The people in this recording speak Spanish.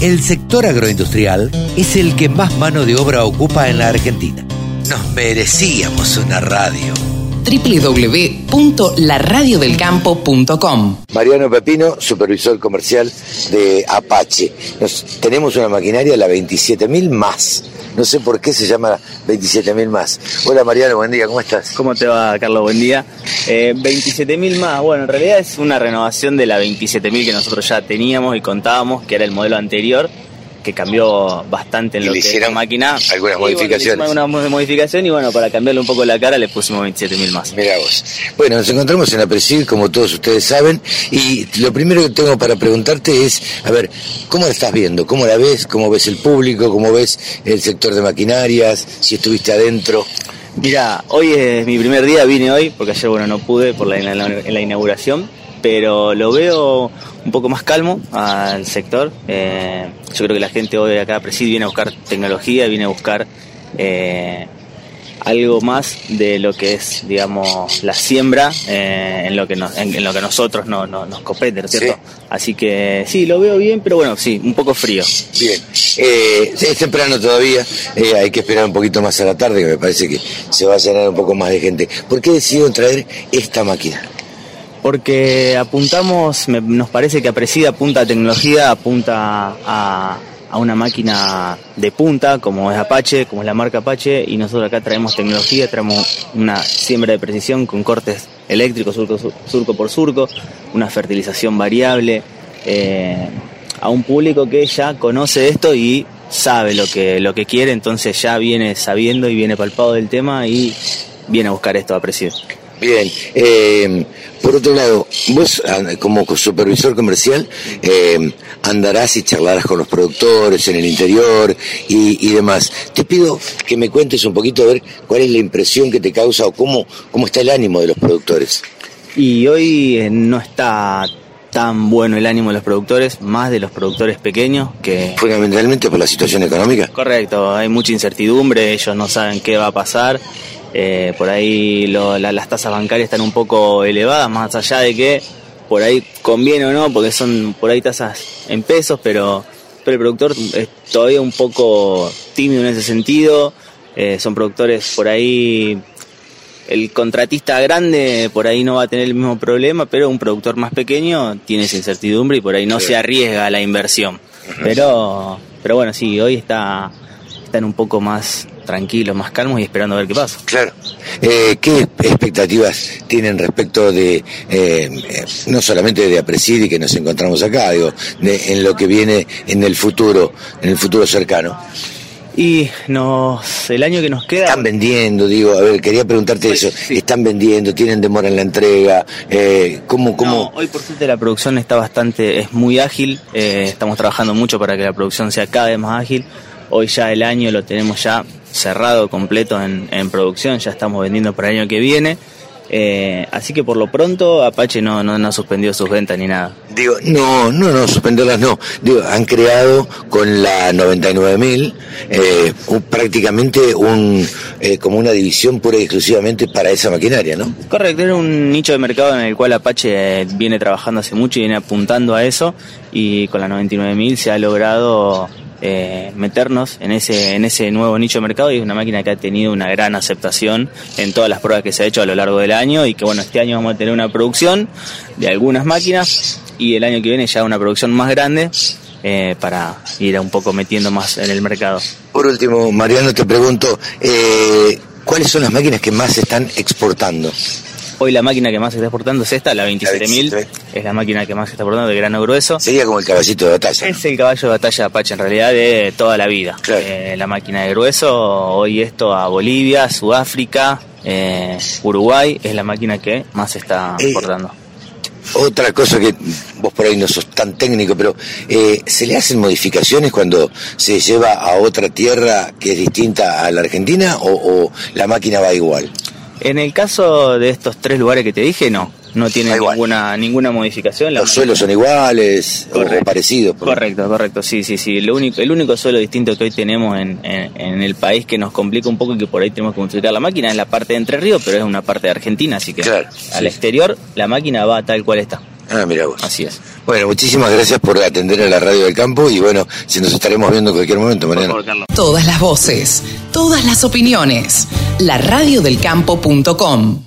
El sector agroindustrial es el que más mano de obra ocupa en la Argentina. Nos merecíamos una radio www.laradiodelcampo.com. Mariano Pepino, supervisor comercial de Apache. tenemos una maquinaria, la 27000 más. No sé por qué se llama 27.000 más. Hola Mariano, buen día, ¿cómo estás? ¿Cómo te va, Carlos? Buen día. Eh, 27.000 más, bueno, en realidad es una renovación de la 27.000 que nosotros ya teníamos y contábamos, que era el modelo anterior que cambió bastante en lo que es la máquina. Algunas modificaciones. Bueno, y bueno, para cambiarle un poco la cara le pusimos 27.000 más. Mira vos. Bueno, nos encontramos en Apresil, como todos ustedes saben, y lo primero que tengo para preguntarte es, a ver, ¿cómo la estás viendo? ¿Cómo la ves? ¿Cómo ves el público? ¿Cómo ves el sector de maquinarias? Si estuviste adentro. Mira, hoy es mi primer día, vine hoy, porque ayer bueno no pude por la, en la inauguración, pero lo veo un poco más calmo al sector. Eh, yo creo que la gente hoy acá Presid viene a buscar tecnología, viene a buscar eh, algo más de lo que es, digamos, la siembra eh, en, lo que en, lo que nosotros no, nos compete, cierto? Así que sí, lo veo bien, pero bueno, sí, un poco frío. Bien, es temprano todavía, hay que esperar un poquito más a la tarde, que me parece que se va a llenar un poco más de gente. ¿Por qué decidieron traer esta máquina? Porque apuntamos, nos parece que Apresida apunta a tecnología, apunta a, una máquina de punta, como es Apache, como es la marca Apache, y nosotros acá traemos tecnología, traemos una siembra de precisión con cortes eléctricos surco, por surco, una fertilización variable, eh, a un público que ya conoce esto y sabe lo que, lo que quiere, entonces ya viene sabiendo y viene palpado del tema y viene a buscar esto a Bien, eh, por otro lado, vos como supervisor comercial eh, andarás y charlarás con los productores en el interior y, demás. Te pido que me cuentes un poquito a ver cuál es la impresión que te causa o cómo, cómo está el ánimo de los productores. Y hoy eh, no está tan bueno el ánimo de los productores, más de los productores pequeños que... Fundamentalmente por la situación económica. Correcto, hay mucha incertidumbre, ellos no saben qué va a pasar eh, por ahí las tasas bancarias están un poco elevadas, más allá de que por ahí conviene o no, porque son por ahí tasas en pesos, pero, pero el productor es todavía un poco tímido en ese sentido. Eh, son productores por ahí el contratista grande por ahí no va a tener el mismo problema, pero un productor más pequeño tiene esa incertidumbre y por ahí no se arriesga a la inversión. Pero, pero bueno, sí, hoy está, están un poco más tranquilos, más calmos y esperando a ver qué pasa. Claro. Eh, ¿Qué expectativas tienen respecto de, eh, no solamente de Apresidi que nos encontramos acá, digo, de, en lo que viene en el futuro, en el futuro cercano? Y nos, el año que nos queda... Están vendiendo, digo, a ver, quería preguntarte pues, eso. Están vendiendo, tienen demora en la entrega, eh, ¿cómo, cómo? hoy por suerte la producción está bastante, es muy ágil, eh, estamos trabajando mucho para que la producción sea cada vez más ágil. Hoy ya el año lo tenemos ya cerrado completo en, producción, ya estamos vendiendo para el año que viene. Eh, así que por lo pronto Apache no, no, no, suspendió sus ventas ni nada. Digo, no, no, no, suspenderlas no. Digo, han creado con la 99.000 eh, prácticamente un, eh, como una división pura y exclusivamente para esa maquinaria, ¿no? Correcto, era un nicho de mercado en el cual Apache viene trabajando hace mucho y viene apuntando a eso y con la 99.000 se ha logrado eh, meternos en ese, en ese nuevo nicho de mercado y es una máquina que ha tenido una gran aceptación en todas las pruebas que se ha hecho a lo largo del año y que bueno, este año vamos a tener una producción de algunas máquinas y el año que viene ya una producción más grande eh, para ir un poco metiendo más en el mercado. Por último, Mariano, te pregunto, eh, ¿cuáles son las máquinas que más se están exportando? Hoy la máquina que más se está exportando es esta, la 27.000. Es la máquina que más se está exportando de grano grueso. Sería como el caballito de batalla. Es el caballo de batalla Apache en realidad de toda la vida. Eh, la máquina de grueso, hoy esto a Bolivia, Sudáfrica, eh, Uruguay, es la máquina que más se está eh, exportando. Otra cosa que vos por ahí no sos tan técnico, pero ¿se le hacen modificaciones cuando se lleva a otra tierra que es distinta a la Argentina o la máquina va igual? En el caso de estos tres lugares que te dije, no. No tiene ninguna, ninguna modificación. Los suelos son iguales o parecidos. Correcto, correcto, sí, sí, sí. Lo único, el único suelo distinto que hoy tenemos en, en, el país que nos complica un poco y que por ahí tenemos que modificar la máquina es la parte de Entre Ríos, pero es una parte de Argentina, así que al exterior la máquina va tal cual está. Ah, mira vos. Así es. Bueno, muchísimas gracias por atender a la radio del campo y bueno, si nos estaremos viendo en cualquier momento, Por Mariano. favor. Todas las voces, todas las opiniones. La radiodelcampo.com.